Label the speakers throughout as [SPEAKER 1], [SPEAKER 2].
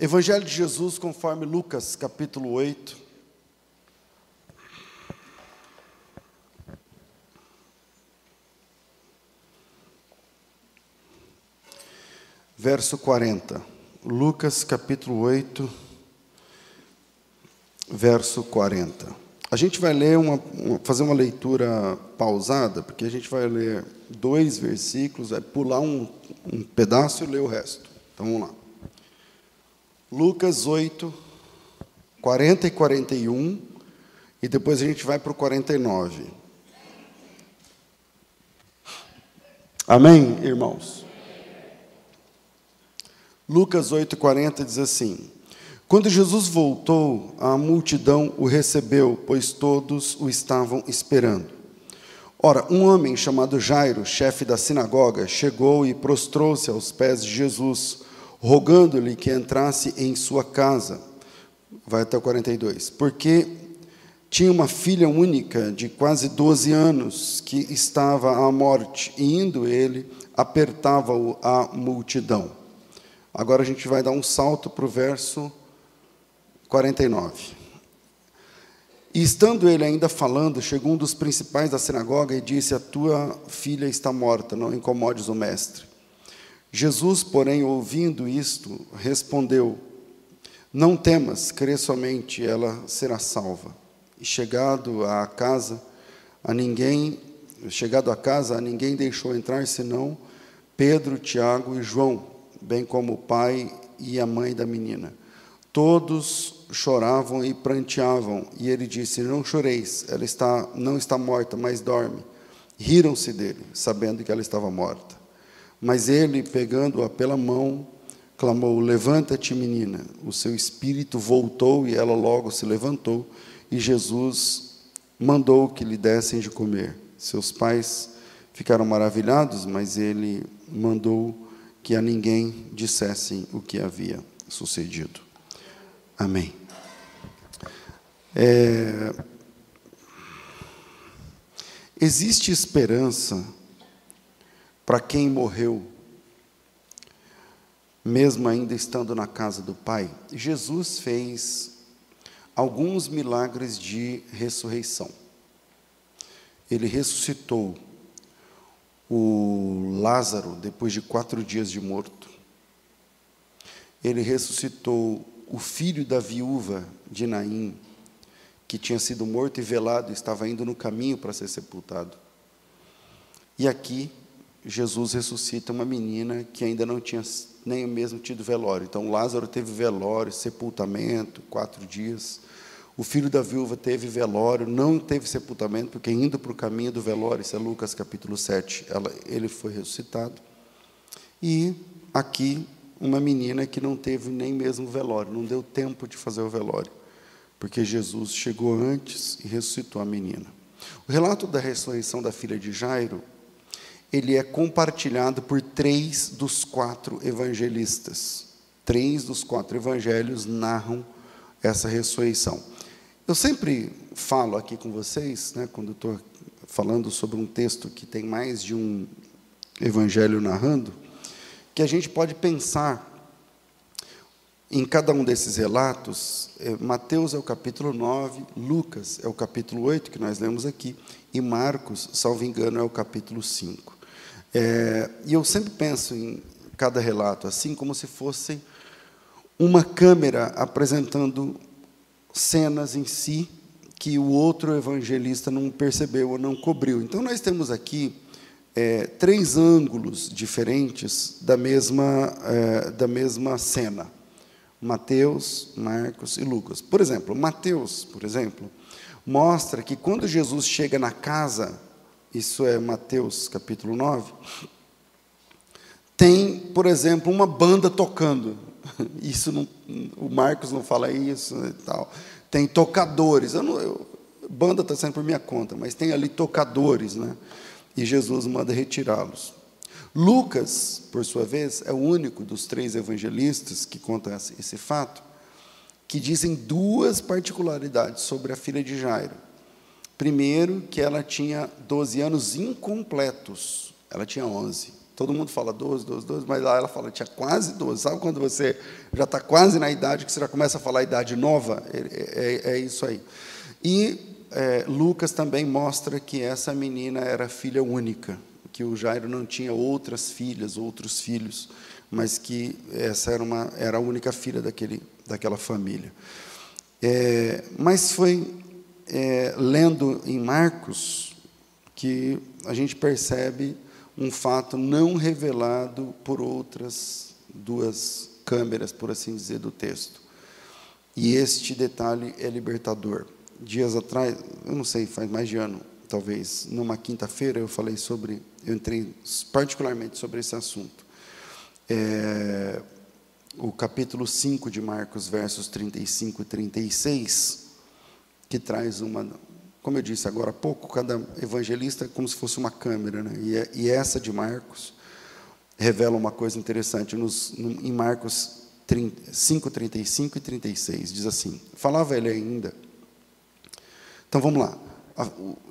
[SPEAKER 1] Evangelho de Jesus conforme Lucas, capítulo 8. Verso 40. Lucas, capítulo 8, verso 40. A gente vai ler uma, fazer uma leitura pausada, porque a gente vai ler dois versículos, vai pular um, um pedaço e ler o resto. Então vamos lá. Lucas 8, 40 e 41, e depois a gente vai para o 49. Amém, irmãos? Lucas 8, 40 diz assim: Quando Jesus voltou, a multidão o recebeu, pois todos o estavam esperando. Ora, um homem chamado Jairo, chefe da sinagoga, chegou e prostrou-se aos pés de Jesus rogando-lhe que entrasse em sua casa. Vai até o 42. Porque tinha uma filha única de quase 12 anos que estava à morte, e indo ele, apertava-o a multidão. Agora a gente vai dar um salto para o verso 49. E estando ele ainda falando, chegou um dos principais da sinagoga e disse: A tua filha está morta, não incomodes o mestre. Jesus, porém, ouvindo isto, respondeu: Não temas, crê somente, ela será salva. E chegado à casa, a ninguém, chegado à casa, a ninguém deixou entrar senão Pedro, Tiago e João, bem como o pai e a mãe da menina. Todos choravam e pranteavam, e ele disse: Não choreis, ela está não está morta, mas dorme. Riram-se dele, sabendo que ela estava morta. Mas ele, pegando-a pela mão, clamou: Levanta-te, menina. O seu espírito voltou e ela logo se levantou. E Jesus mandou que lhe dessem de comer. Seus pais ficaram maravilhados, mas ele mandou que a ninguém dissessem o que havia sucedido. Amém. É... Existe esperança para quem morreu, mesmo ainda estando na casa do Pai, Jesus fez alguns milagres de ressurreição. Ele ressuscitou o Lázaro depois de quatro dias de morto. Ele ressuscitou o filho da viúva de Naim, que tinha sido morto e velado, estava indo no caminho para ser sepultado. E aqui Jesus ressuscita uma menina que ainda não tinha nem mesmo tido velório. Então, Lázaro teve velório, sepultamento, quatro dias. O filho da viúva teve velório, não teve sepultamento, porque indo para o caminho do velório, isso é Lucas capítulo 7, ela, ele foi ressuscitado. E aqui, uma menina que não teve nem mesmo velório, não deu tempo de fazer o velório, porque Jesus chegou antes e ressuscitou a menina. O relato da ressurreição da filha de Jairo ele é compartilhado por três dos quatro evangelistas. Três dos quatro evangelhos narram essa ressurreição. Eu sempre falo aqui com vocês, né, quando estou falando sobre um texto que tem mais de um evangelho narrando, que a gente pode pensar em cada um desses relatos. É, Mateus é o capítulo 9, Lucas é o capítulo 8, que nós lemos aqui, e Marcos, salvo engano, é o capítulo 5. É, e eu sempre penso em cada relato assim, como se fosse uma câmera apresentando cenas em si que o outro evangelista não percebeu ou não cobriu. Então, nós temos aqui é, três ângulos diferentes da mesma, é, da mesma cena. Mateus, Marcos e Lucas. Por exemplo, Mateus, por exemplo, mostra que quando Jesus chega na casa isso é Mateus capítulo 9, tem, por exemplo, uma banda tocando. Isso não, o Marcos não fala isso e tal. Tem tocadores. Eu não, eu, banda está sendo por minha conta, mas tem ali tocadores, né? E Jesus manda retirá-los. Lucas, por sua vez, é o único dos três evangelistas que conta esse, esse fato, que dizem duas particularidades sobre a filha de Jairo. Primeiro, que ela tinha 12 anos incompletos, ela tinha 11. Todo mundo fala 12, 12, 12, mas lá ela fala, tinha quase 12. Sabe quando você já está quase na idade, que você já começa a falar a idade nova? É, é, é isso aí. E é, Lucas também mostra que essa menina era filha única, que o Jairo não tinha outras filhas, outros filhos, mas que essa era, uma, era a única filha daquele, daquela família. É, mas foi é, lendo em Marcos que a gente percebe um fato não revelado por outras duas câmeras, por assim dizer, do texto. E este detalhe é libertador. Dias atrás, eu não sei, faz mais de ano, talvez, numa quinta-feira, eu falei sobre, eu entrei particularmente sobre esse assunto. É, o capítulo 5 de Marcos, versos 35 e 36, que traz uma, como eu disse agora há pouco, cada evangelista é como se fosse uma câmera, né? e, é, e essa de Marcos revela uma coisa interessante. Nos, no, em Marcos 30, 5, 35 e 36, diz assim: Falava ele ainda. Então vamos lá.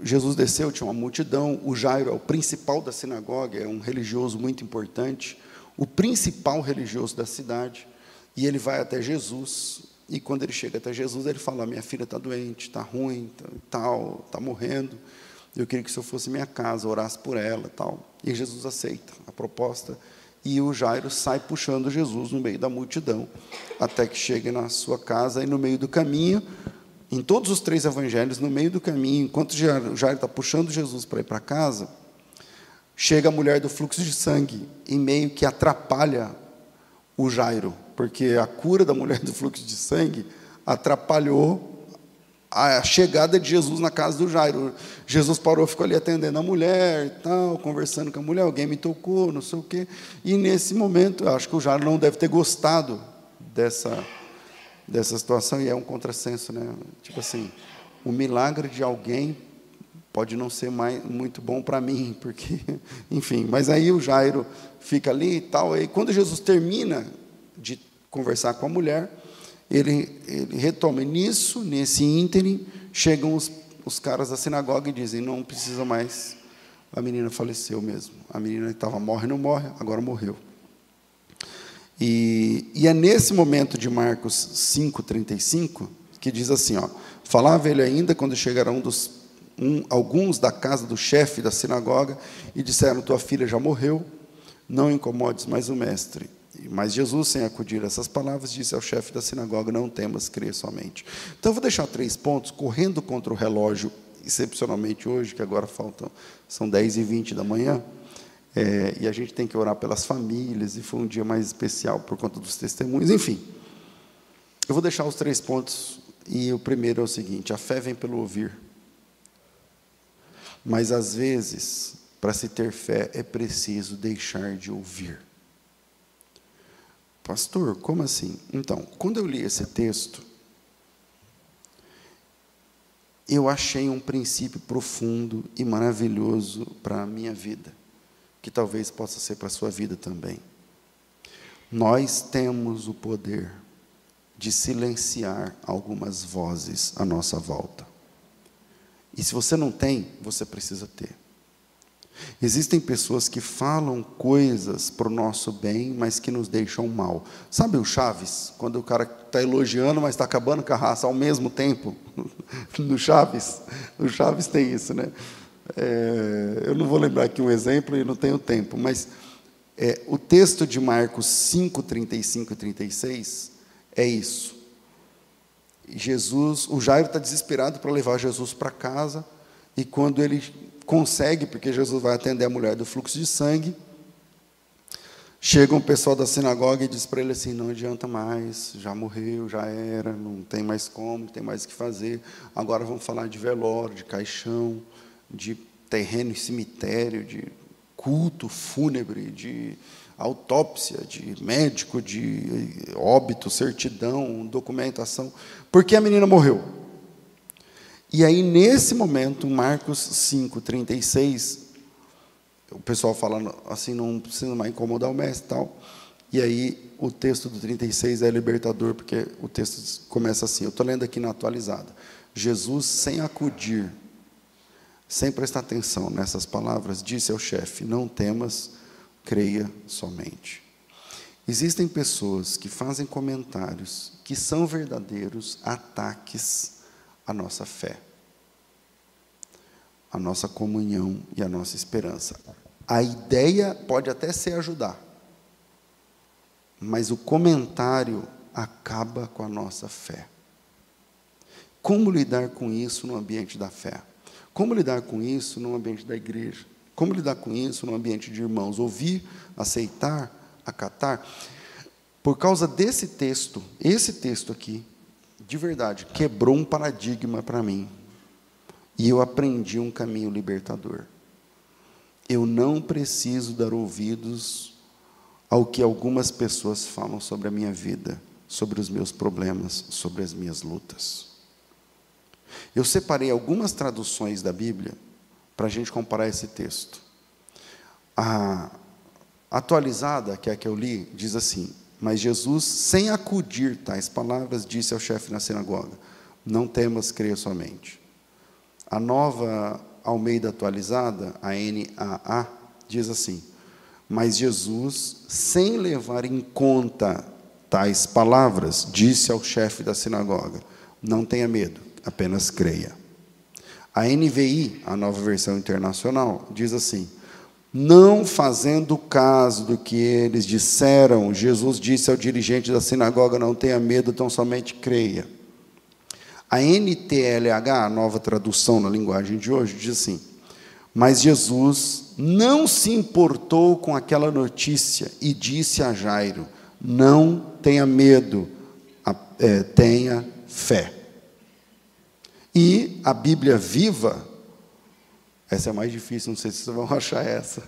[SPEAKER 1] Jesus desceu, tinha uma multidão. O Jairo é o principal da sinagoga, é um religioso muito importante, o principal religioso da cidade. E ele vai até Jesus, e quando ele chega até Jesus, ele fala: Minha filha está doente, está ruim, tá, tal, está morrendo. Eu queria que o senhor fosse minha casa, orasse por ela, tal. E Jesus aceita a proposta. E o Jairo sai puxando Jesus no meio da multidão, até que chegue na sua casa. E no meio do caminho, em todos os três evangelhos, no meio do caminho, enquanto Jairo está puxando Jesus para ir para casa, chega a mulher do fluxo de sangue e meio que atrapalha o Jairo porque a cura da mulher do fluxo de sangue atrapalhou a chegada de Jesus na casa do Jairo. Jesus parou, ficou ali atendendo a mulher tal, conversando com a mulher, alguém me tocou, não sei o quê. E nesse momento, acho que o Jairo não deve ter gostado dessa, dessa situação, e é um contrassenso, né? Tipo assim, o milagre de alguém pode não ser mais, muito bom para mim, porque, enfim, mas aí o Jairo fica ali e tal, e quando Jesus termina de conversar com a mulher, ele, ele retoma. E nisso, nesse ínterim, chegam os, os caras da sinagoga e dizem: não precisa mais, a menina faleceu mesmo. A menina estava morre, não morre, agora morreu. E, e é nesse momento de Marcos 5,35 que diz assim: ó, falava ele ainda quando chegaram dos, um, alguns da casa do chefe da sinagoga e disseram: Tua filha já morreu, não incomodes mais o mestre. Mas Jesus, sem acudir a essas palavras, disse ao chefe da sinagoga: Não temas, crer somente. Então, eu vou deixar três pontos, correndo contra o relógio, excepcionalmente hoje, que agora faltam, são 10 e 20 da manhã, é, e a gente tem que orar pelas famílias, e foi um dia mais especial por conta dos testemunhos, enfim. Eu vou deixar os três pontos, e o primeiro é o seguinte: a fé vem pelo ouvir. Mas, às vezes, para se ter fé, é preciso deixar de ouvir. Pastor, como assim? Então, quando eu li esse texto, eu achei um princípio profundo e maravilhoso para a minha vida, que talvez possa ser para a sua vida também. Nós temos o poder de silenciar algumas vozes à nossa volta. E se você não tem, você precisa ter. Existem pessoas que falam coisas para o nosso bem, mas que nos deixam mal. Sabe o Chaves? Quando o cara está elogiando, mas está acabando com a raça ao mesmo tempo. no Chaves, o Chaves tem isso, né? É, eu não vou lembrar aqui um exemplo e não tenho tempo, mas é, o texto de Marcos 5, 35 e 36 é isso. Jesus, o Jairo está desesperado para levar Jesus para casa, e quando ele consegue, porque Jesus vai atender a mulher do fluxo de sangue. Chega um pessoal da sinagoga e diz para ele assim: não adianta mais, já morreu, já era, não tem mais como, não tem mais o que fazer. Agora vamos falar de velório, de caixão, de terreno e cemitério, de culto fúnebre, de autópsia, de médico, de óbito, certidão, documentação, porque a menina morreu. E aí, nesse momento, Marcos 5, 36, o pessoal falando assim, não precisa mais incomodar o mestre e tal. E aí, o texto do 36 é libertador, porque o texto começa assim, eu estou lendo aqui na atualizada. Jesus, sem acudir, sem prestar atenção nessas palavras, disse ao chefe, não temas, creia somente. Existem pessoas que fazem comentários que são verdadeiros ataques à nossa fé, à nossa comunhão e à nossa esperança. A ideia pode até ser ajudar, mas o comentário acaba com a nossa fé. Como lidar com isso no ambiente da fé? Como lidar com isso no ambiente da igreja? Como lidar com isso no ambiente de irmãos? Ouvir, aceitar, acatar. Por causa desse texto, esse texto aqui, de verdade, quebrou um paradigma para mim. E eu aprendi um caminho libertador. Eu não preciso dar ouvidos ao que algumas pessoas falam sobre a minha vida, sobre os meus problemas, sobre as minhas lutas. Eu separei algumas traduções da Bíblia para a gente comparar esse texto. A atualizada, que é a que eu li, diz assim: Mas Jesus, sem acudir tais palavras, disse ao chefe na sinagoga: Não temas, creia somente. A nova Almeida atualizada, a NAA, diz assim: Mas Jesus, sem levar em conta tais palavras, disse ao chefe da sinagoga: Não tenha medo, apenas creia. A NVI, a nova versão internacional, diz assim: não fazendo caso do que eles disseram, Jesus disse ao dirigente da sinagoga: Não tenha medo, tão somente creia. A NTLH, a nova tradução na linguagem de hoje, diz assim: Mas Jesus não se importou com aquela notícia e disse a Jairo: Não tenha medo, é, tenha fé. E a Bíblia viva essa é mais difícil, não sei se vocês vão achar essa.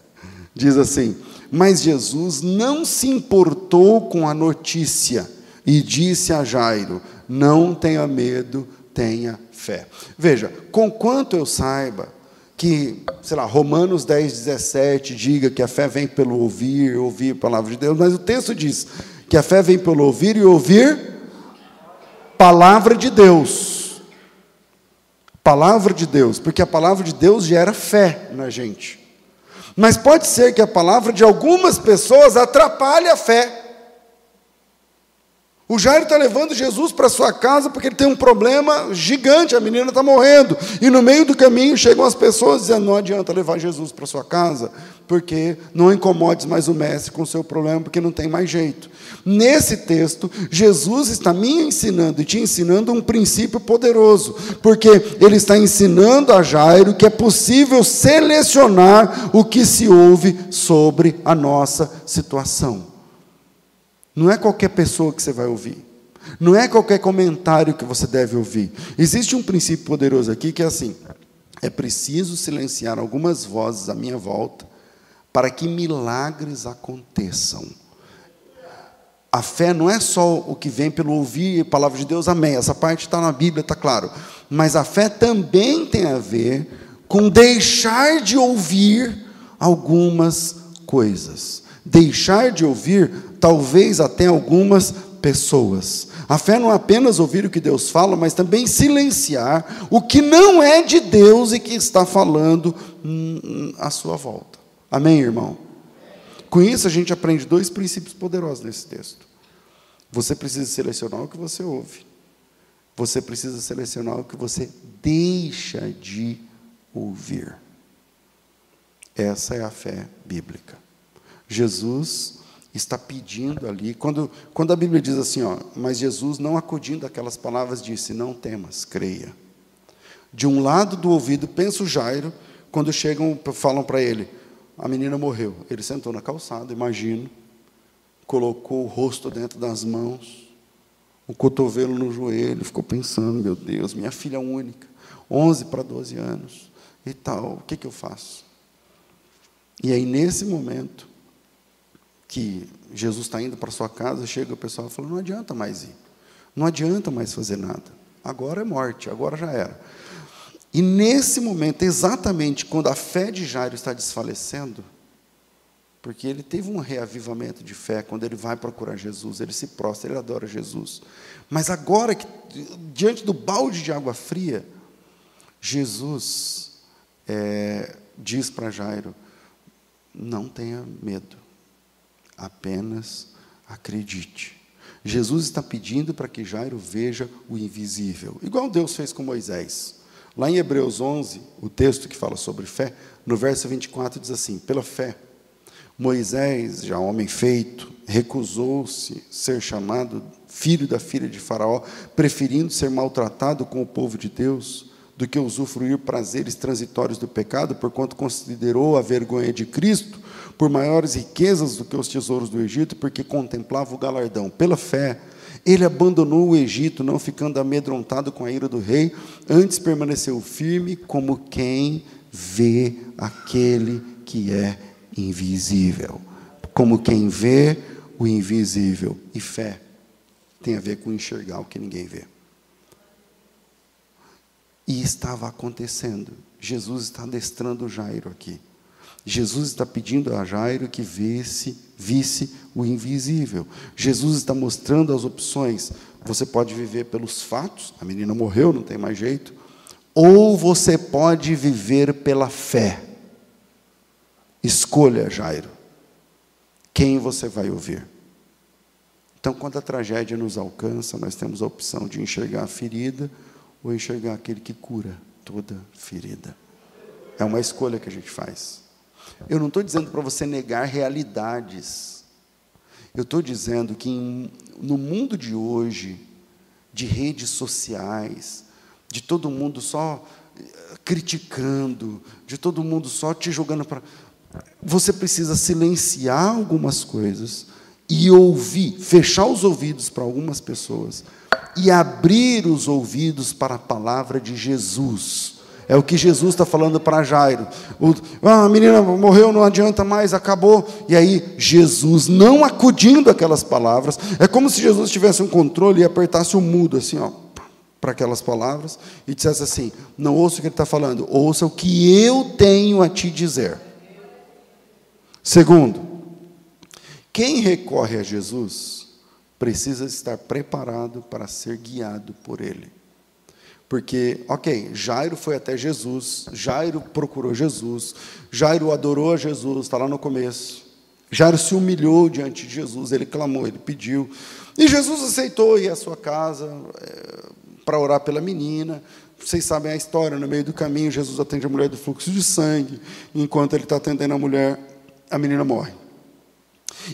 [SPEAKER 1] Diz assim: Mas Jesus não se importou com a notícia e disse a Jairo: Não tenha medo, tenha fé. Veja, com quanto eu saiba que, sei lá, Romanos 10, 17 diga que a fé vem pelo ouvir, ouvir a palavra de Deus, mas o texto diz que a fé vem pelo ouvir e ouvir palavra de Deus palavra de Deus, porque a palavra de Deus gera fé na gente. Mas pode ser que a palavra de algumas pessoas atrapalhe a fé. O Jairo está levando Jesus para sua casa porque ele tem um problema gigante, a menina está morrendo. E no meio do caminho chegam as pessoas dizendo: não adianta levar Jesus para sua casa, porque não incomodes mais o mestre com o seu problema, porque não tem mais jeito. Nesse texto, Jesus está me ensinando e te ensinando um princípio poderoso, porque ele está ensinando a Jairo que é possível selecionar o que se ouve sobre a nossa situação. Não é qualquer pessoa que você vai ouvir. Não é qualquer comentário que você deve ouvir. Existe um princípio poderoso aqui que é assim: é preciso silenciar algumas vozes à minha volta para que milagres aconteçam. A fé não é só o que vem pelo ouvir a palavra de Deus, amém. Essa parte está na Bíblia, está claro. Mas a fé também tem a ver com deixar de ouvir algumas coisas deixar de ouvir, talvez até algumas pessoas. A fé não é apenas ouvir o que Deus fala, mas também silenciar o que não é de Deus e que está falando hum, à sua volta. Amém, irmão? Com isso, a gente aprende dois princípios poderosos nesse texto. Você precisa selecionar o que você ouve. Você precisa selecionar o que você deixa de ouvir. Essa é a fé bíblica. Jesus está pedindo ali, quando, quando a Bíblia diz assim, ó, mas Jesus, não acudindo aquelas palavras, disse: Não temas, creia. De um lado do ouvido, pensa o Jairo, quando chegam, falam para ele: A menina morreu. Ele sentou na calçada, imagino, colocou o rosto dentro das mãos, o cotovelo no joelho, ficou pensando: Meu Deus, minha filha única, 11 para 12 anos, e tal, o que, que eu faço? E aí, nesse momento, que Jesus está indo para sua casa, chega o pessoal e fala: não adianta mais ir, não adianta mais fazer nada, agora é morte, agora já era. E nesse momento, exatamente quando a fé de Jairo está desfalecendo, porque ele teve um reavivamento de fé quando ele vai procurar Jesus, ele se prostra, ele adora Jesus. Mas agora que diante do balde de água fria, Jesus é, diz para Jairo: não tenha medo Apenas acredite. Jesus está pedindo para que Jairo veja o invisível, igual Deus fez com Moisés. Lá em Hebreus 11, o texto que fala sobre fé, no verso 24 diz assim: Pela fé, Moisés, já homem feito, recusou-se ser chamado filho da filha de Faraó, preferindo ser maltratado com o povo de Deus do que usufruir prazeres transitórios do pecado, porquanto considerou a vergonha de Cristo por maiores riquezas do que os tesouros do Egito, porque contemplava o galardão. Pela fé, ele abandonou o Egito, não ficando amedrontado com a ira do rei, antes permaneceu firme como quem vê aquele que é invisível. Como quem vê o invisível. E fé tem a ver com enxergar o que ninguém vê. E estava acontecendo. Jesus está adestrando Jairo aqui. Jesus está pedindo a Jairo que visse, visse o invisível. Jesus está mostrando as opções. Você pode viver pelos fatos, a menina morreu, não tem mais jeito, ou você pode viver pela fé. Escolha, Jairo, quem você vai ouvir. Então, quando a tragédia nos alcança, nós temos a opção de enxergar a ferida ou enxergar aquele que cura toda ferida. É uma escolha que a gente faz. Eu não estou dizendo para você negar realidades. Eu estou dizendo que em, no mundo de hoje, de redes sociais, de todo mundo só eh, criticando, de todo mundo só te jogando para. Você precisa silenciar algumas coisas e ouvir, fechar os ouvidos para algumas pessoas e abrir os ouvidos para a palavra de Jesus. É o que Jesus está falando para Jairo. O, ah, a menina morreu, não adianta mais, acabou. E aí, Jesus, não acudindo aquelas palavras, é como se Jesus tivesse um controle e apertasse o mudo, assim, ó, para aquelas palavras, e dissesse assim: Não ouça o que ele está falando, ouça o que eu tenho a te dizer. Segundo, quem recorre a Jesus precisa estar preparado para ser guiado por Ele. Porque, ok, Jairo foi até Jesus, Jairo procurou Jesus, Jairo adorou a Jesus, está lá no começo. Jairo se humilhou diante de Jesus, ele clamou, ele pediu. E Jesus aceitou ir à sua casa é, para orar pela menina. Vocês sabem a história, no meio do caminho, Jesus atende a mulher do fluxo de sangue. Enquanto ele está atendendo a mulher, a menina morre.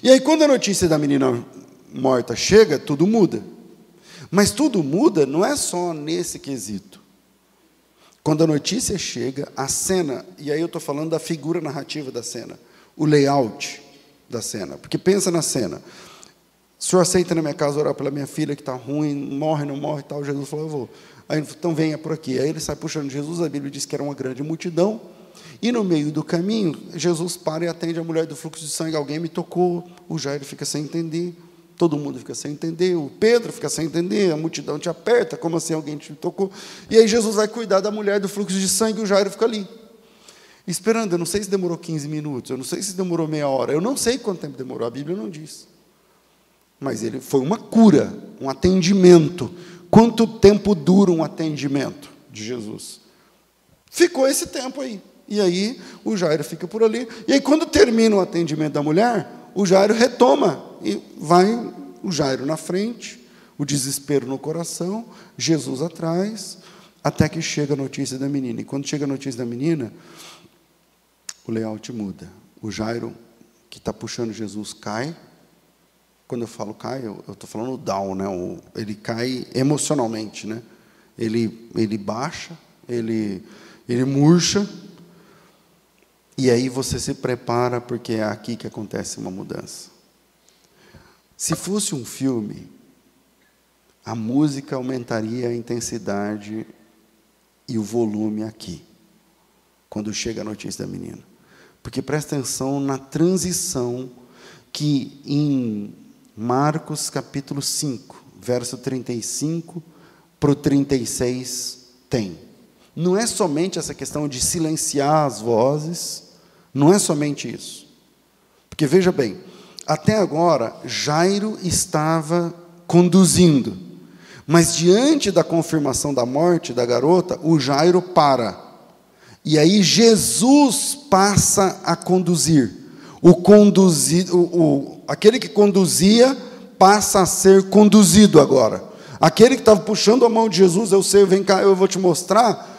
[SPEAKER 1] E aí, quando a notícia da menina morta chega, tudo muda. Mas tudo muda não é só nesse quesito. Quando a notícia chega, a cena, e aí eu estou falando da figura narrativa da cena, o layout da cena. Porque pensa na cena. O senhor aceita na minha casa orar pela minha filha que está ruim, morre, não morre e tal. Jesus falou, eu vou. Aí, então venha por aqui. Aí ele sai puxando Jesus, a Bíblia diz que era uma grande multidão. E no meio do caminho, Jesus para e atende a mulher do fluxo de sangue. Alguém me tocou, o Jairo fica sem entender. Todo mundo fica sem entender, o Pedro fica sem entender, a multidão te aperta, como assim alguém te tocou? E aí Jesus vai cuidar da mulher do fluxo de sangue e o Jairo fica ali. Esperando, eu não sei se demorou 15 minutos, eu não sei se demorou meia hora, eu não sei quanto tempo demorou, a Bíblia não diz. Mas ele foi uma cura, um atendimento. Quanto tempo dura um atendimento de Jesus? Ficou esse tempo aí. E aí o Jairo fica por ali. E aí, quando termina o atendimento da mulher, o Jairo retoma e vai o Jairo na frente, o desespero no coração, Jesus atrás, até que chega a notícia da menina. E quando chega a notícia da menina, o layout muda. O Jairo, que está puxando Jesus, cai. Quando eu falo cai, eu estou falando down, né? ele cai emocionalmente, né? Ele, ele baixa, ele, ele murcha, e aí você se prepara porque é aqui que acontece uma mudança. Se fosse um filme, a música aumentaria a intensidade e o volume aqui, quando chega a notícia da menina. Porque presta atenção na transição que em Marcos capítulo 5, verso 35 para o 36 tem. Não é somente essa questão de silenciar as vozes, não é somente isso. Porque veja bem, até agora Jairo estava conduzindo, mas diante da confirmação da morte da garota, o Jairo para. E aí Jesus passa a conduzir. O, conduzir, o, o, aquele que conduzia passa a ser conduzido agora. Aquele que estava puxando a mão de Jesus, eu sei, vem cá, eu vou te mostrar,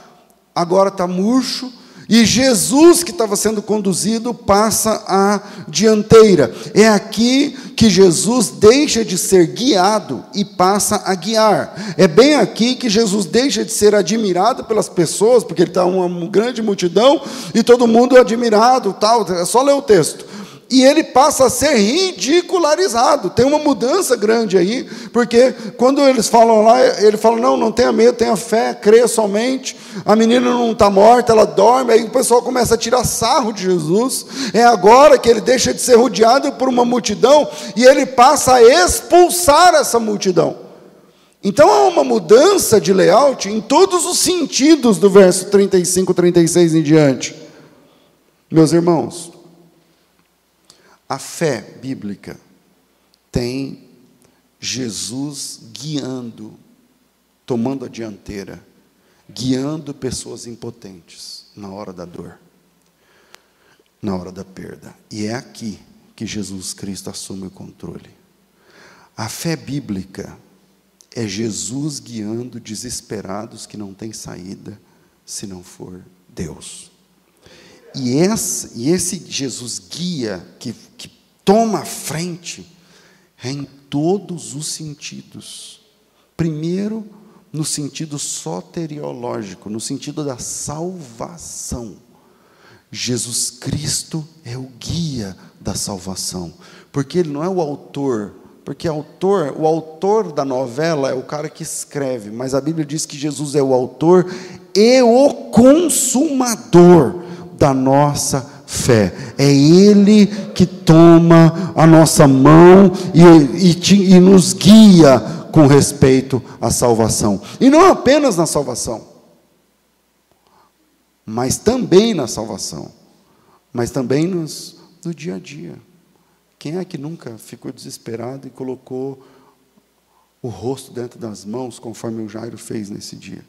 [SPEAKER 1] agora está murcho, e Jesus, que estava sendo conduzido, passa à dianteira. É aqui que Jesus deixa de ser guiado e passa a guiar. É bem aqui que Jesus deixa de ser admirado pelas pessoas, porque ele está uma grande multidão e todo mundo é admirado, tal. É só ler o texto e ele passa a ser ridicularizado. Tem uma mudança grande aí, porque quando eles falam lá, ele fala: não, não tenha medo, tenha fé, creia somente. A menina não está morta, ela dorme. Aí o pessoal começa a tirar sarro de Jesus. É agora que ele deixa de ser rodeado por uma multidão e ele passa a expulsar essa multidão. Então há uma mudança de layout em todos os sentidos do verso 35, 36 em diante. Meus irmãos, a fé bíblica tem Jesus guiando, tomando a dianteira, guiando pessoas impotentes na hora da dor, na hora da perda. E é aqui que Jesus Cristo assume o controle. A fé bíblica é Jesus guiando desesperados que não têm saída se não for Deus. E esse, e esse Jesus guia, que, que toma a frente, é em todos os sentidos. Primeiro, no sentido soteriológico, no sentido da salvação. Jesus Cristo é o guia da salvação, porque ele não é o autor, porque autor, o autor da novela é o cara que escreve, mas a Bíblia diz que Jesus é o autor e o consumador da nossa fé. É Ele que toma a nossa mão e, e, e nos guia com respeito à salvação. E não apenas na salvação, mas também na salvação, mas também nos, no dia a dia. Quem é que nunca ficou desesperado e colocou o rosto dentro das mãos, conforme o Jairo fez nesse dia?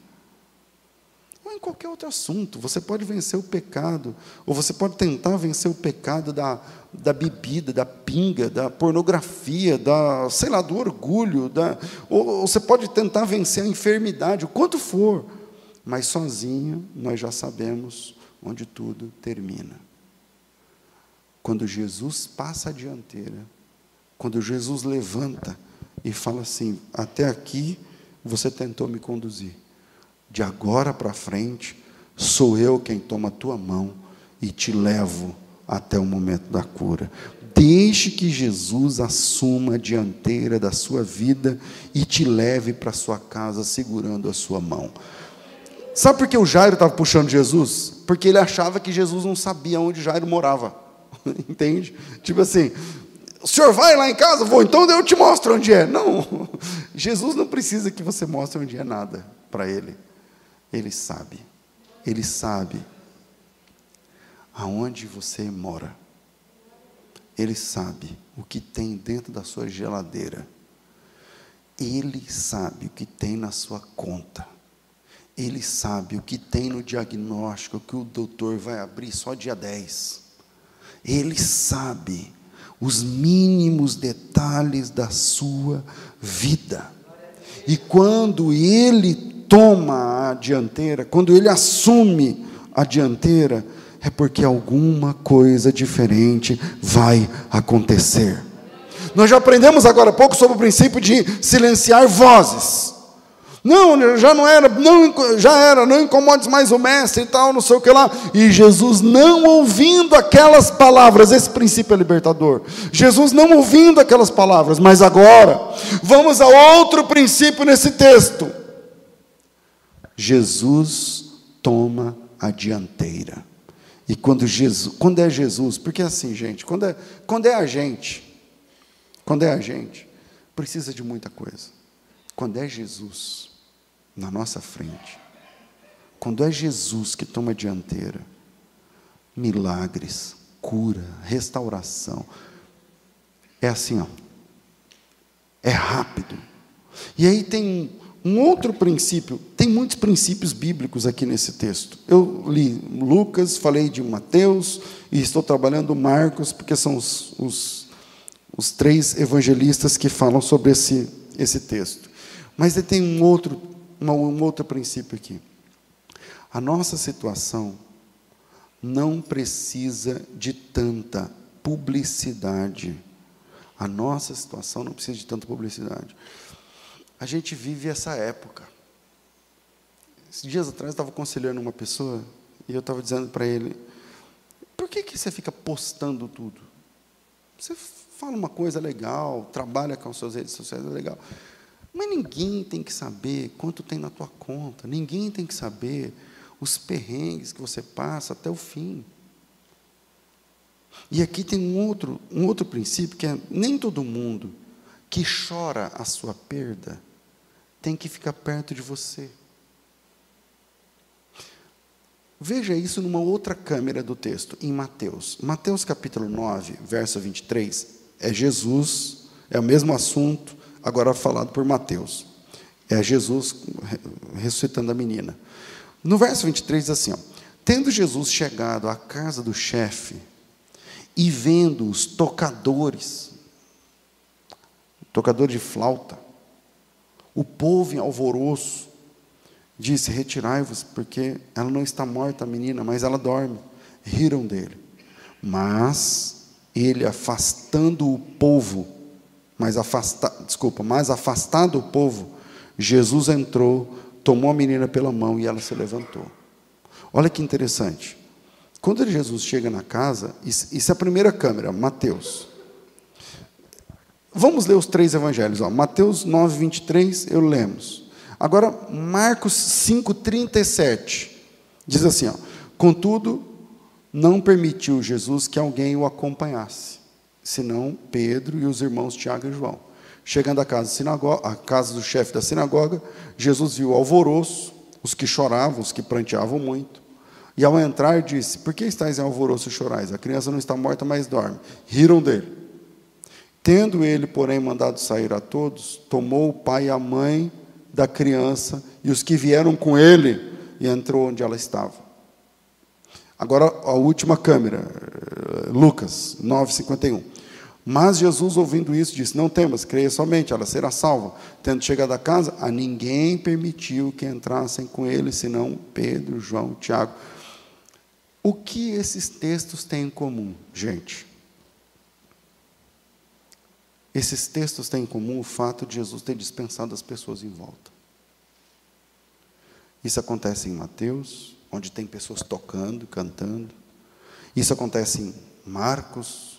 [SPEAKER 1] Ou em qualquer outro assunto. Você pode vencer o pecado, ou você pode tentar vencer o pecado da, da bebida, da pinga, da pornografia, da, sei lá, do orgulho, da, ou, ou você pode tentar vencer a enfermidade, o quanto for, mas sozinho nós já sabemos onde tudo termina. Quando Jesus passa a dianteira, quando Jesus levanta e fala assim: Até aqui você tentou me conduzir de agora para frente, sou eu quem toma a tua mão e te levo até o momento da cura. Deixe que Jesus assuma a dianteira da sua vida e te leve para sua casa segurando a sua mão. Sabe por que o Jairo estava puxando Jesus? Porque ele achava que Jesus não sabia onde Jairo morava. Entende? Tipo assim, o senhor vai lá em casa? Vou, então eu te mostro onde é. Não, Jesus não precisa que você mostre onde é nada para ele. Ele sabe. Ele sabe aonde você mora. Ele sabe o que tem dentro da sua geladeira. Ele sabe o que tem na sua conta. Ele sabe o que tem no diagnóstico que o doutor vai abrir só dia 10. Ele sabe os mínimos detalhes da sua vida. E quando ele toma a dianteira, quando ele assume a dianteira, é porque alguma coisa diferente vai acontecer. Nós já aprendemos agora há pouco sobre o princípio de silenciar vozes. Não, já não era, não, já era, não incomodes mais o mestre e tal, não sei o que lá. E Jesus não ouvindo aquelas palavras, esse princípio é libertador. Jesus não ouvindo aquelas palavras, mas agora, vamos a outro princípio nesse texto. Jesus toma a dianteira. E quando Jesus, quando é Jesus, porque é assim, gente, quando é, quando é a gente, quando é a gente, precisa de muita coisa. Quando é Jesus na nossa frente, quando é Jesus que toma a dianteira, milagres, cura, restauração, é assim, ó, é rápido. E aí tem um outro princípio, tem muitos princípios bíblicos aqui nesse texto. Eu li Lucas, falei de Mateus e estou trabalhando Marcos, porque são os, os, os três evangelistas que falam sobre esse, esse texto. Mas tem um outro, uma, um outro princípio aqui. A nossa situação não precisa de tanta publicidade. A nossa situação não precisa de tanta publicidade. A gente vive essa época. Esses dias atrás eu estava aconselhando uma pessoa e eu estava dizendo para ele: por que, que você fica postando tudo? Você fala uma coisa legal, trabalha com as suas redes sociais, é legal. Mas ninguém tem que saber quanto tem na tua conta, ninguém tem que saber os perrengues que você passa até o fim. E aqui tem um outro, um outro princípio que é nem todo mundo que chora a sua perda tem que ficar perto de você. Veja isso numa outra câmera do texto, em Mateus. Mateus capítulo 9, verso 23, é Jesus, é o mesmo assunto, agora falado por Mateus. É Jesus ressuscitando a menina. No verso 23 diz assim: ó, Tendo Jesus chegado à casa do chefe e vendo os tocadores, tocador de flauta, o povo em alvoroço, disse: Retirai-vos, porque ela não está morta, a menina, mas ela dorme. Riram dele. Mas ele, afastando o povo, mas afasta, desculpa, mas afastado o povo, Jesus entrou, tomou a menina pela mão e ela se levantou. Olha que interessante. Quando Jesus chega na casa, isso é a primeira câmera, Mateus. Vamos ler os três evangelhos. Ó. Mateus 9, 23, eu lemos. Agora, Marcos 5, 37. Diz assim: ó, Contudo, não permitiu Jesus que alguém o acompanhasse, senão Pedro e os irmãos Tiago e João. Chegando à casa, sinagoga, à casa do chefe da sinagoga, Jesus viu o alvoroço, os que choravam, os que pranteavam muito. E ao entrar, disse: Por que estáis em alvoroço e chorais? A criança não está morta, mas dorme. Riram dele. Tendo ele, porém, mandado sair a todos, tomou o pai e a mãe da criança e os que vieram com ele e entrou onde ela estava. Agora a última câmera, Lucas 9:51. Mas Jesus, ouvindo isso, disse: Não temas, creia somente, ela será salva. Tendo chegado a casa, a ninguém permitiu que entrassem com ele, senão Pedro, João, Tiago. O que esses textos têm em comum, gente? Esses textos têm em comum o fato de Jesus ter dispensado as pessoas em volta. Isso acontece em Mateus, onde tem pessoas tocando, cantando. Isso acontece em Marcos,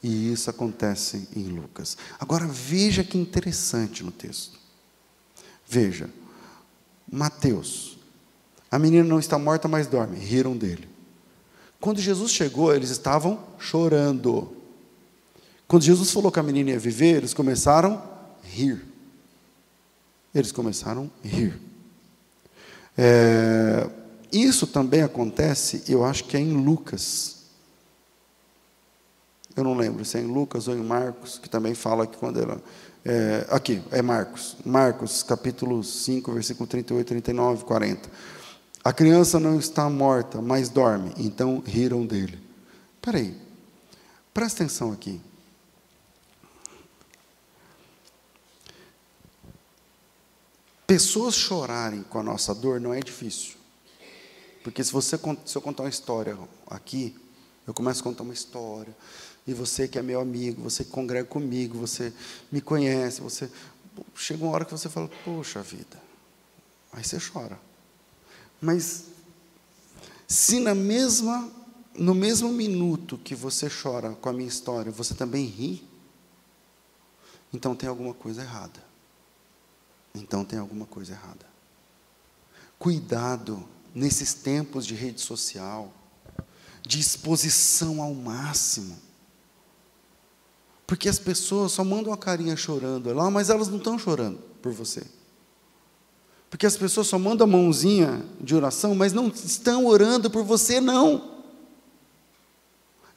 [SPEAKER 1] e isso acontece em Lucas. Agora veja que interessante no texto. Veja, Mateus, a menina não está morta, mas dorme. Riram dele. Quando Jesus chegou, eles estavam chorando. Quando Jesus falou que a menina ia viver, eles começaram a rir. Eles começaram a rir. É, isso também acontece, eu acho que é em Lucas eu não lembro se é em Lucas ou em Marcos, que também fala que quando ela. É, aqui, é Marcos. Marcos, capítulo 5, versículo 38, 39, 40. A criança não está morta, mas dorme. Então riram dele. Espera aí. Presta atenção aqui. Pessoas chorarem com a nossa dor não é difícil. Porque se você se eu contar uma história aqui, eu começo a contar uma história e você que é meu amigo, você que congrega comigo, você me conhece, você chega uma hora que você fala, poxa vida, aí você chora. Mas se na mesma no mesmo minuto que você chora com a minha história, você também ri, então tem alguma coisa errada. Então tem alguma coisa errada. Cuidado nesses tempos de rede social, de exposição ao máximo. Porque as pessoas só mandam a carinha chorando lá, mas elas não estão chorando por você. Porque as pessoas só mandam a mãozinha de oração, mas não estão orando por você, não.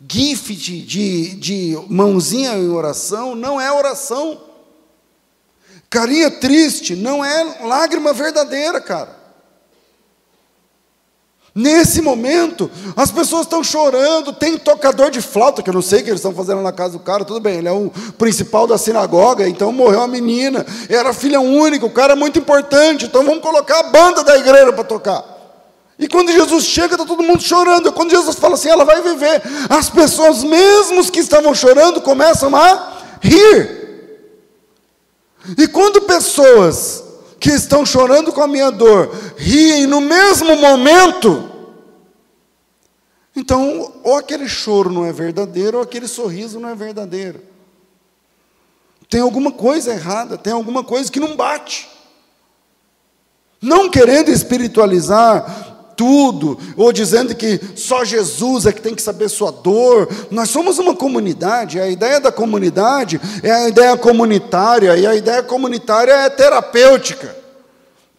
[SPEAKER 1] GIF de, de, de mãozinha em oração não é oração. Carinha triste não é lágrima verdadeira, cara. Nesse momento, as pessoas estão chorando, tem tocador de flauta, que eu não sei o que eles estão fazendo na casa do cara, tudo bem, ele é o principal da sinagoga, então morreu a menina, era filha única, o cara é muito importante, então vamos colocar a banda da igreja para tocar. E quando Jesus chega, está todo mundo chorando. Quando Jesus fala assim, ela vai viver, as pessoas, mesmo que estavam chorando, começam a rir. E quando pessoas que estão chorando com a minha dor riem no mesmo momento, então, ou aquele choro não é verdadeiro, ou aquele sorriso não é verdadeiro. Tem alguma coisa errada, tem alguma coisa que não bate. Não querendo espiritualizar tudo, ou dizendo que só Jesus é que tem que saber sua dor. Nós somos uma comunidade, a ideia da comunidade é a ideia comunitária, e a ideia comunitária é terapêutica.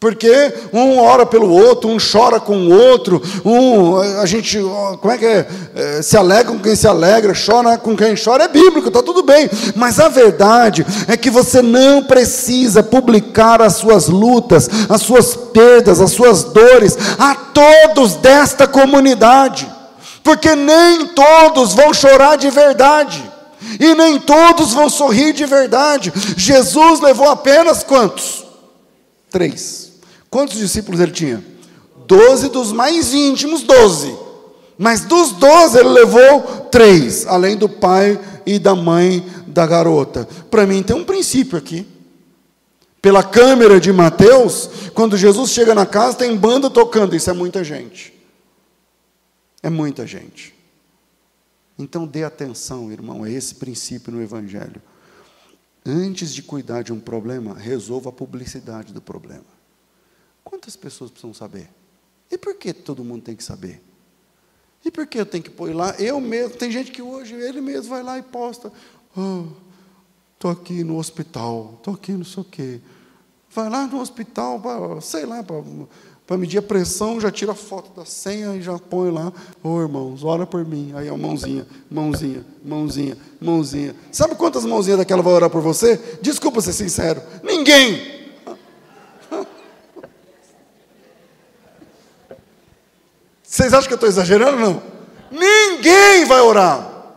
[SPEAKER 1] Porque um ora pelo outro, um chora com o outro, um a gente, como é que é? é se alegra com quem se alegra, chora com quem chora, é bíblico, está tudo bem. Mas a verdade é que você não precisa publicar as suas lutas, as suas perdas, as suas dores a todos desta comunidade, porque nem todos vão chorar de verdade. E nem todos vão sorrir de verdade. Jesus levou apenas quantos? Três. Quantos discípulos ele tinha? Doze dos mais íntimos, doze. Mas dos doze ele levou três, além do pai e da mãe da garota. Para mim tem um princípio aqui. Pela câmera de Mateus, quando Jesus chega na casa, tem banda tocando. Isso é muita gente. É muita gente. Então dê atenção, irmão, a esse princípio no Evangelho. Antes de cuidar de um problema, resolva a publicidade do problema. Quantas pessoas precisam saber? E por que todo mundo tem que saber? E por que eu tenho que pôr lá? Eu mesmo, tem gente que hoje, ele mesmo vai lá e posta. Estou oh, aqui no hospital, estou aqui não sei o quê. Vai lá no hospital, pra, sei lá, para medir a pressão, já tira a foto da senha e já põe lá. Ô oh, irmãos, ora por mim. Aí a mãozinha, mãozinha, mãozinha, mãozinha. Sabe quantas mãozinhas daquela vai orar por você? Desculpa ser sincero. Ninguém. Vocês acham que eu estou exagerando? Não. Ninguém vai orar.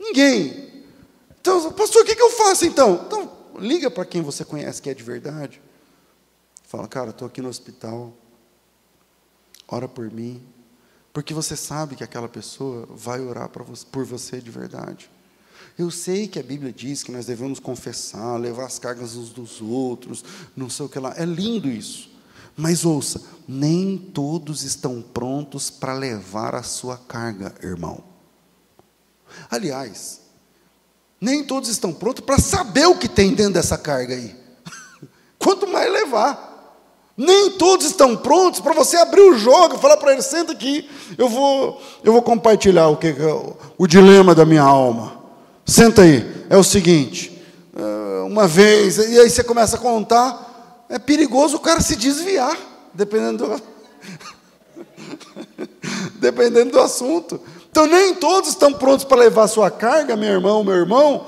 [SPEAKER 1] Ninguém. Então, pastor, o que, que eu faço então? Então, liga para quem você conhece que é de verdade. Fala, cara, estou aqui no hospital. Ora por mim. Porque você sabe que aquela pessoa vai orar você, por você de verdade. Eu sei que a Bíblia diz que nós devemos confessar, levar as cargas uns dos outros, não sei o que lá. É lindo isso. Mas ouça, nem todos estão prontos para levar a sua carga, irmão. Aliás, nem todos estão prontos para saber o que tem dentro dessa carga aí. Quanto mais levar. Nem todos estão prontos para você abrir o jogo falar para ele: senta aqui, eu vou, eu vou compartilhar o que é o dilema da minha alma. Senta aí, é o seguinte: eh, uma vez, e aí você começa a contar, é perigoso o cara se desviar, dependendo do, dependendo do assunto. Então, nem todos estão prontos para levar sua carga, meu irmão, meu irmão,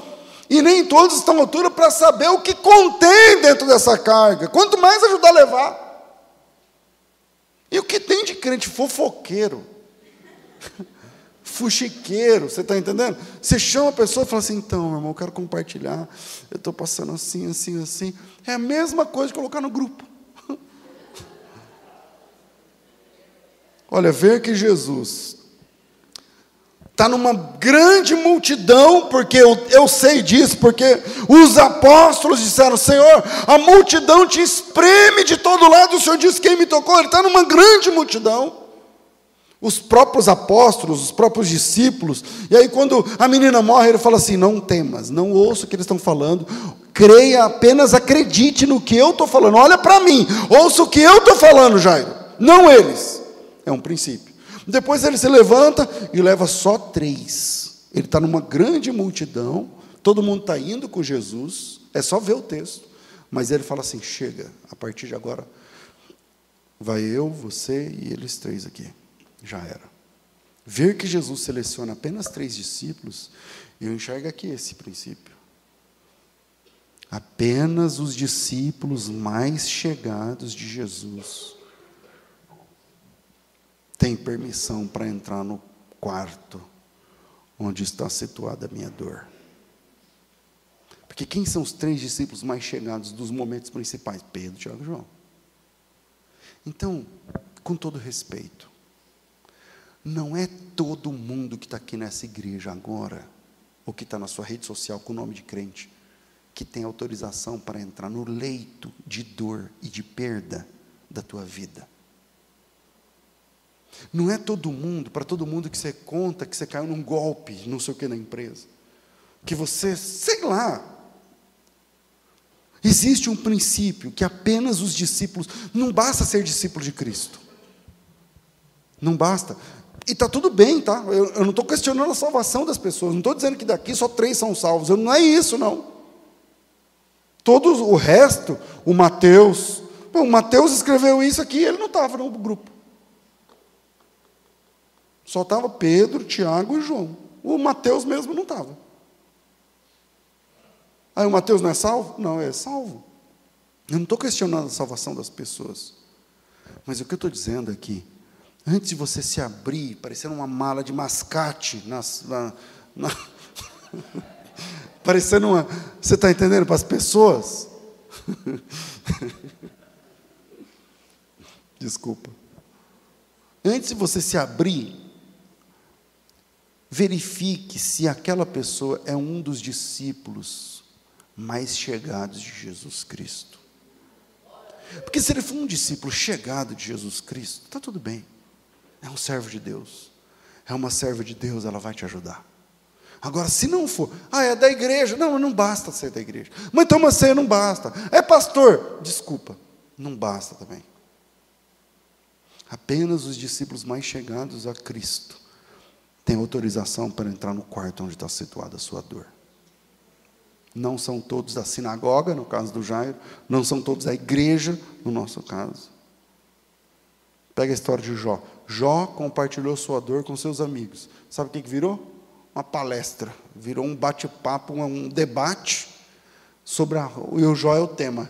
[SPEAKER 1] e nem todos estão à altura para saber o que contém dentro dessa carga, quanto mais ajudar a levar. E o que tem de crente fofoqueiro? fuxiqueiro, você está entendendo? Você chama a pessoa e fala assim, então, meu irmão, eu quero compartilhar, eu estou passando assim, assim, assim. É a mesma coisa de colocar no grupo. Olha, ver que Jesus está numa grande multidão, porque eu, eu sei disso, porque os apóstolos disseram: Senhor, a multidão te espreme de todo lado, o Senhor disse: Quem me tocou? Ele está numa grande multidão os próprios apóstolos, os próprios discípulos. E aí, quando a menina morre, ele fala assim: Não temas, não ouça o que eles estão falando, creia, apenas acredite no que eu estou falando. Olha para mim, ouça o que eu estou falando, Jairo, não eles. É um princípio. Depois ele se levanta e leva só três. Ele está numa grande multidão, todo mundo está indo com Jesus, é só ver o texto. Mas ele fala assim: chega, a partir de agora, vai eu, você e eles três aqui já era. Ver que Jesus seleciona apenas três discípulos, eu enxergo aqui esse princípio. Apenas os discípulos mais chegados de Jesus tem permissão para entrar no quarto onde está situada a minha dor. Porque quem são os três discípulos mais chegados dos momentos principais? Pedro, Tiago e João. Então, com todo respeito, não é todo mundo que está aqui nessa igreja agora, ou que está na sua rede social com o nome de crente, que tem autorização para entrar no leito de dor e de perda da tua vida. Não é todo mundo, para todo mundo que você conta que você caiu num golpe, não sei o que na empresa. Que você, sei lá. Existe um princípio que apenas os discípulos, não basta ser discípulo de Cristo. Não basta. E está tudo bem, tá? Eu, eu não estou questionando a salvação das pessoas, não estou dizendo que daqui só três são salvos. Eu, não é isso, não. Todo o resto, o Mateus, o Mateus escreveu isso aqui, ele não estava no grupo. Só estava Pedro, Tiago e João. O Mateus mesmo não estava. Aí o Mateus não é salvo? Não, é salvo. Eu não estou questionando a salvação das pessoas. Mas o que eu estou dizendo aqui, antes de você se abrir, parecendo uma mala de mascate, na, na parecendo uma. Você está entendendo para as pessoas? Desculpa. Antes de você se abrir, verifique se aquela pessoa é um dos discípulos mais chegados de Jesus Cristo. Porque se ele for um discípulo chegado de Jesus Cristo, está tudo bem. É um servo de Deus. É uma serva de Deus, ela vai te ajudar. Agora, se não for, ah, é da igreja. Não, não basta ser da igreja. Mas toma ceia, não basta. É pastor. Desculpa, não basta também. Apenas os discípulos mais chegados a Cristo tem autorização para entrar no quarto onde está situada a sua dor. Não são todos da sinagoga, no caso do Jairo, não são todos da igreja, no nosso caso. Pega a história de Jó. Jó compartilhou sua dor com seus amigos. Sabe o que, virou? Uma palestra. Virou um bate-papo, um debate sobre a. E o Jó é o tema.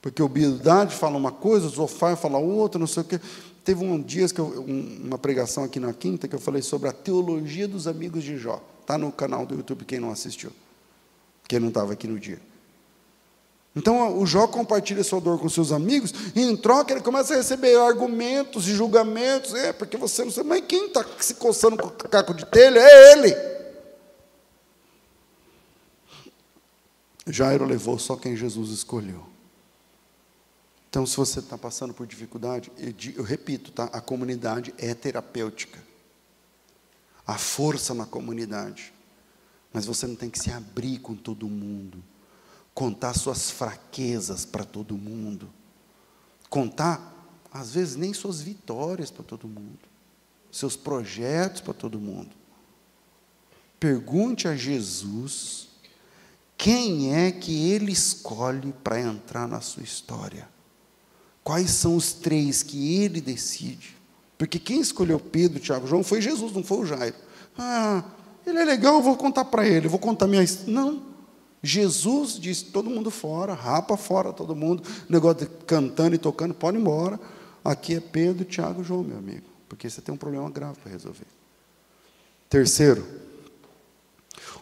[SPEAKER 1] Porque o Bildade fala uma coisa, o Zofar fala outra, não sei o quê. Teve um dias que eu, uma pregação aqui na quinta que eu falei sobre a teologia dos amigos de Jó. Está no canal do YouTube quem não assistiu. Quem não estava aqui no dia. Então o Jó compartilha sua dor com seus amigos, e em troca ele começa a receber argumentos e julgamentos. É, porque você não sabe, mas quem está se coçando com o caco de telha é ele. Jairo levou só quem Jesus escolheu. Então, se você está passando por dificuldade, eu, repito, tá? a comunidade é terapêutica. Há força na comunidade. Mas você não tem que se abrir com todo mundo. Contar suas fraquezas para todo mundo. Contar, às vezes, nem suas vitórias para todo mundo. Seus projetos para todo mundo. Pergunte a Jesus quem é que ele escolhe para entrar na sua história. Quais são os três que ele decide? Porque quem escolheu Pedro, Tiago, João foi Jesus, não foi o Jairo. Ah, ele é legal, vou contar para ele, vou contar minha Não. Jesus disse: todo mundo fora, rapa fora todo mundo. Negócio de cantando e tocando, pode ir embora. Aqui é Pedro, Tiago, João, meu amigo. Porque você tem um problema grave para resolver. Terceiro,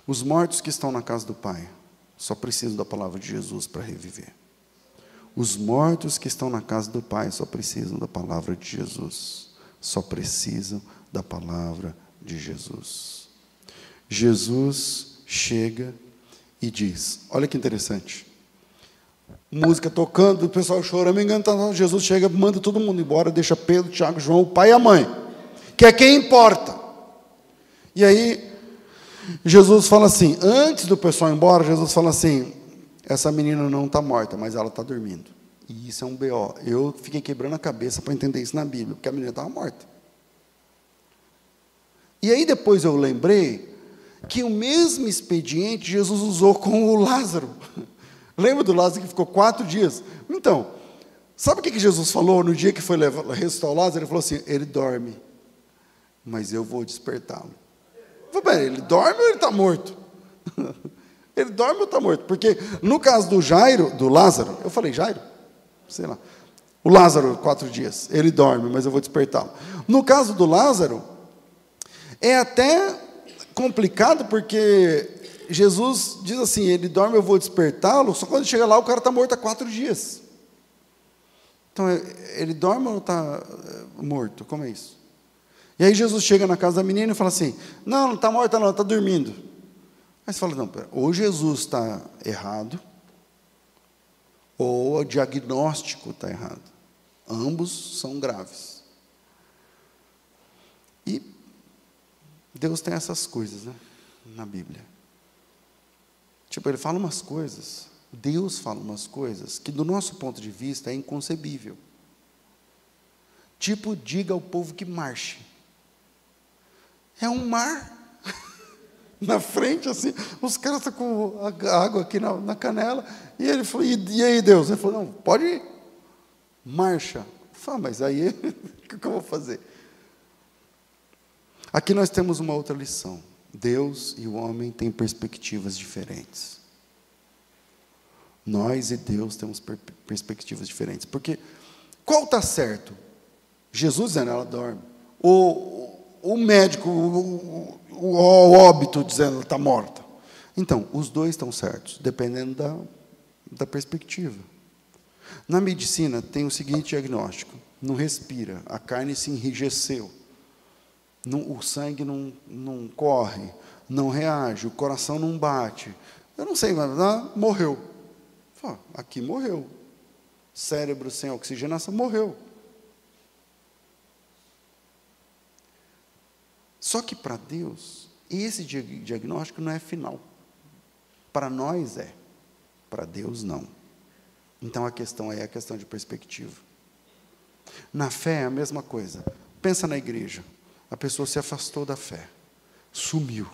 [SPEAKER 1] os mortos que estão na casa do Pai só precisam da palavra de Jesus para reviver. Os mortos que estão na casa do Pai só precisam da palavra de Jesus. Só precisam da palavra de Jesus. Jesus chega e diz: Olha que interessante. Música tocando, o pessoal chorando, engano, Jesus chega, manda todo mundo embora, deixa Pedro, Tiago, João, o pai e a mãe, que é quem importa. E aí, Jesus fala assim: antes do pessoal ir embora, Jesus fala assim: essa menina não está morta, mas ela está dormindo. E isso é um BO. Eu fiquei quebrando a cabeça para entender isso na Bíblia, porque a menina estava morta. E aí depois eu lembrei que o mesmo expediente Jesus usou com o Lázaro. Lembra do Lázaro que ficou quatro dias? Então, sabe o que Jesus falou no dia que foi ressuscitar o Lázaro? Ele falou assim: ele dorme, mas eu vou despertá-lo. Ele dorme ou ele está morto? Ele dorme ou está morto? Porque no caso do Jairo, do Lázaro, eu falei Jairo? Sei lá. O Lázaro, quatro dias. Ele dorme, mas eu vou despertá-lo. No caso do Lázaro, é até complicado porque Jesus diz assim: ele dorme, eu vou despertá-lo. Só quando chega lá, o cara está morto há quatro dias. Então, ele dorme ou está eh, morto? Como é isso? E aí Jesus chega na casa da menina e fala assim: Não, não está morta, não, está dormindo. Aí você fala: Não, pera, ou Jesus está errado, ou o diagnóstico está errado. Ambos são graves. E Deus tem essas coisas, né? Na Bíblia. Tipo, ele fala umas coisas, Deus fala umas coisas que, do nosso ponto de vista, é inconcebível. Tipo, diga ao povo que marche. É um mar na frente, assim, os caras estão com a água aqui na, na canela, e ele falou, e, e, aí Deus? Ele falou, não, pode ir, marcha. Fala, mas aí, o que eu vou fazer? Aqui nós temos uma outra lição. Deus e o homem têm perspectivas diferentes. Nós e Deus temos per perspectivas diferentes. Porque qual está certo? Jesus dizendo ela dorme. O, o médico, o, o, o óbito dizendo ela está morta. Então, os dois estão certos, dependendo da, da perspectiva. Na medicina tem o seguinte diagnóstico: não respira, a carne se enrijeceu, não, o sangue não, não corre, não reage, o coração não bate. Eu não sei, mas ah, morreu. Aqui morreu. Cérebro sem oxigenação morreu. Só que para Deus, esse diagnóstico não é final. Para nós é, para Deus não. Então a questão aí é a questão de perspectiva. Na fé é a mesma coisa. Pensa na igreja. A pessoa se afastou da fé, sumiu,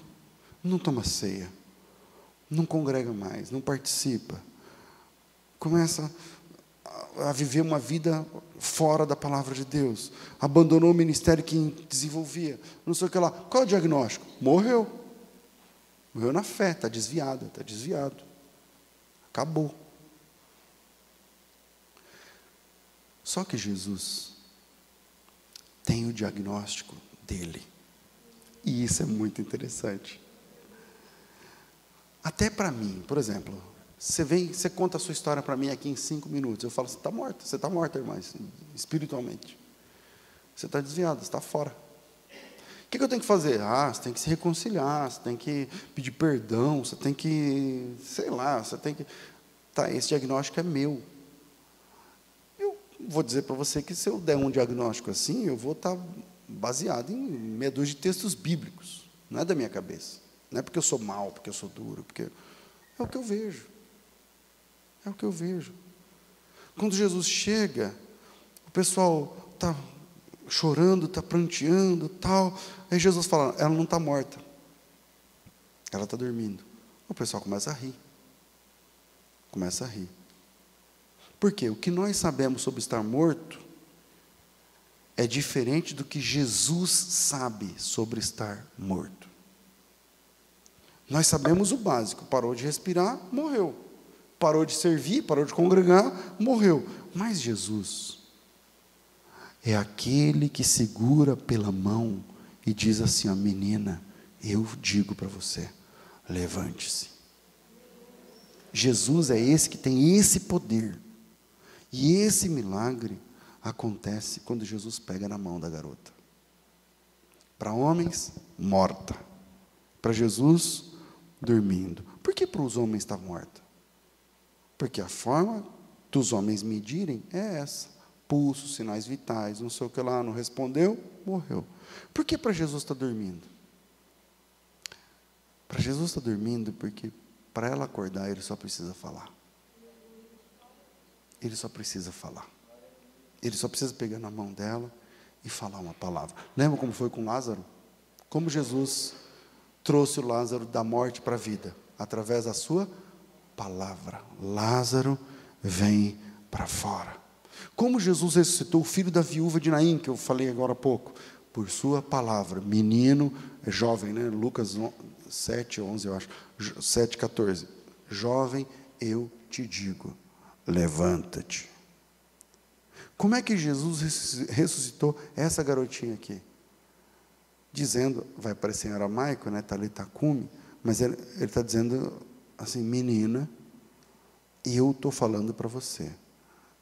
[SPEAKER 1] não toma ceia, não congrega mais, não participa, começa a viver uma vida fora da palavra de Deus, abandonou o ministério que desenvolvia, não sei o que lá. Qual é o diagnóstico? Morreu. Morreu na fé, está desviado, está desviado. Acabou. Só que Jesus tem o diagnóstico dele. E isso é muito interessante. Até para mim, por exemplo, você vem, você conta a sua história para mim aqui em cinco minutos. Eu falo, você está morta, você está morta, irmã, espiritualmente. Você está desviada, você está fora. O que, que eu tenho que fazer? Ah, você tem que se reconciliar, você tem que pedir perdão, você tem que, sei lá, você tem que. Tá, esse diagnóstico é meu vou dizer para você que se eu der um diagnóstico assim, eu vou estar baseado em dúzia de textos bíblicos, não é da minha cabeça. Não é porque eu sou mau, porque eu sou duro, porque é o que eu vejo. É o que eu vejo. Quando Jesus chega, o pessoal está chorando, está pranteando, tal. Aí Jesus fala: ela não está morta, ela está dormindo. O pessoal começa a rir. Começa a rir. Por quê? O que nós sabemos sobre estar morto é diferente do que Jesus sabe sobre estar morto. Nós sabemos o básico: parou de respirar, morreu. Parou de servir, parou de congregar, morreu. Mas Jesus é aquele que segura pela mão e diz assim: a menina, eu digo para você, levante-se. Jesus é esse que tem esse poder. E esse milagre acontece quando Jesus pega na mão da garota. Para homens, morta. Para Jesus, dormindo. Por que para os homens está morta? Porque a forma dos homens medirem é essa. Pulso, sinais vitais, não sei o que lá, não respondeu, morreu. Por que para Jesus está dormindo? Para Jesus está dormindo porque para ela acordar ele só precisa falar. Ele só precisa falar. Ele só precisa pegar na mão dela e falar uma palavra. Lembra como foi com Lázaro? Como Jesus trouxe o Lázaro da morte para a vida? Através da sua palavra. Lázaro vem para fora. Como Jesus ressuscitou o filho da viúva de Naim, que eu falei agora há pouco? Por sua palavra. Menino, jovem, né? Lucas 7, 11, eu acho. 7, 14. Jovem, eu te digo levanta-te. Como é que Jesus ressuscitou essa garotinha aqui? Dizendo, vai parecer em aramaico, né? Talitacume, mas ele está dizendo assim, menina, eu estou falando para você,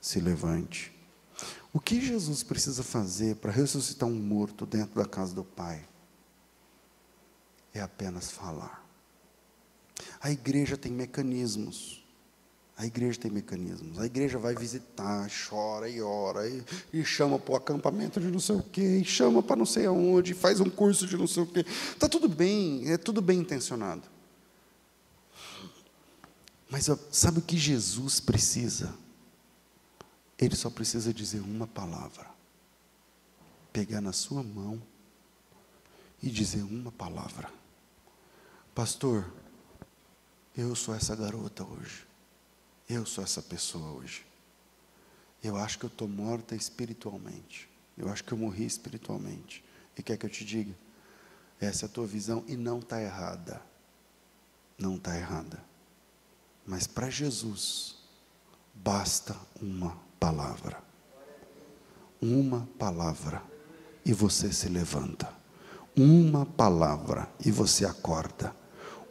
[SPEAKER 1] se levante. O que Jesus precisa fazer para ressuscitar um morto dentro da casa do Pai? É apenas falar. A igreja tem mecanismos. A igreja tem mecanismos. A igreja vai visitar, chora e ora, e, e chama para o acampamento de não sei o quê, e chama para não sei aonde, faz um curso de não sei o quê. Está tudo bem, é tudo bem intencionado. Mas sabe o que Jesus precisa? Ele só precisa dizer uma palavra. Pegar na sua mão e dizer uma palavra. Pastor, eu sou essa garota hoje. Eu sou essa pessoa hoje. Eu acho que eu estou morta espiritualmente. Eu acho que eu morri espiritualmente. E quer que eu te diga? Essa é a tua visão e não está errada. Não está errada. Mas para Jesus, basta uma palavra. Uma palavra e você se levanta. Uma palavra e você acorda.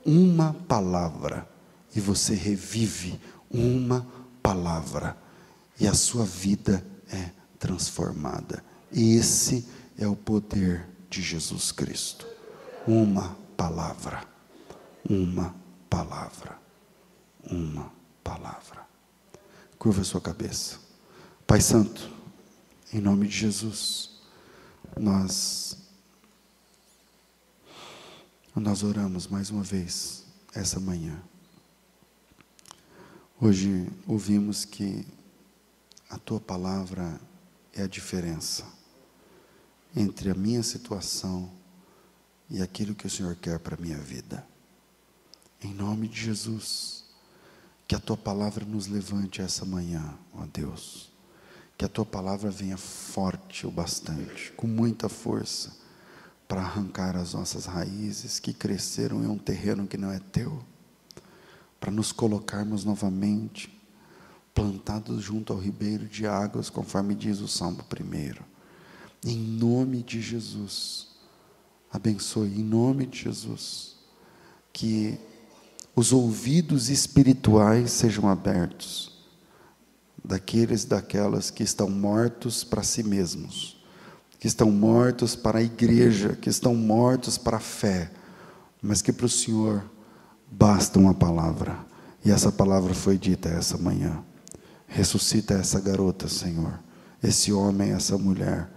[SPEAKER 1] Uma palavra e você revive. Uma palavra e a sua vida é transformada. Esse é o poder de Jesus Cristo. Uma palavra. Uma palavra uma palavra. Curva a sua cabeça. Pai Santo, em nome de Jesus, nós nós oramos mais uma vez essa manhã. Hoje ouvimos que a tua palavra é a diferença entre a minha situação e aquilo que o Senhor quer para a minha vida. Em nome de Jesus, que a tua palavra nos levante essa manhã, ó Deus. Que a tua palavra venha forte o bastante, com muita força, para arrancar as nossas raízes que cresceram em um terreno que não é teu, para nos colocarmos novamente plantados junto ao ribeiro de águas, conforme diz o Salmo primeiro. Em nome de Jesus, abençoe, em nome de Jesus, que os ouvidos espirituais sejam abertos daqueles e daquelas que estão mortos para si mesmos, que estão mortos para a igreja, que estão mortos para a fé, mas que para o Senhor basta uma palavra, e essa palavra foi dita essa manhã. Ressuscita essa garota, Senhor, esse homem, essa mulher.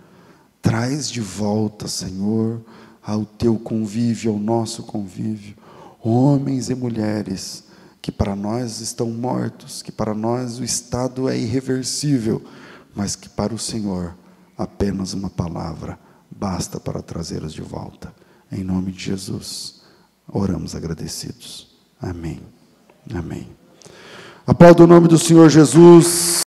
[SPEAKER 1] Traz de volta, Senhor, ao teu convívio, ao nosso convívio, homens e mulheres que para nós estão mortos, que para nós o estado é irreversível, mas que para o Senhor apenas uma palavra basta para trazê-los de volta. Em nome de Jesus, oramos agradecidos. Amém. Amém. Aplauda o nome do Senhor Jesus.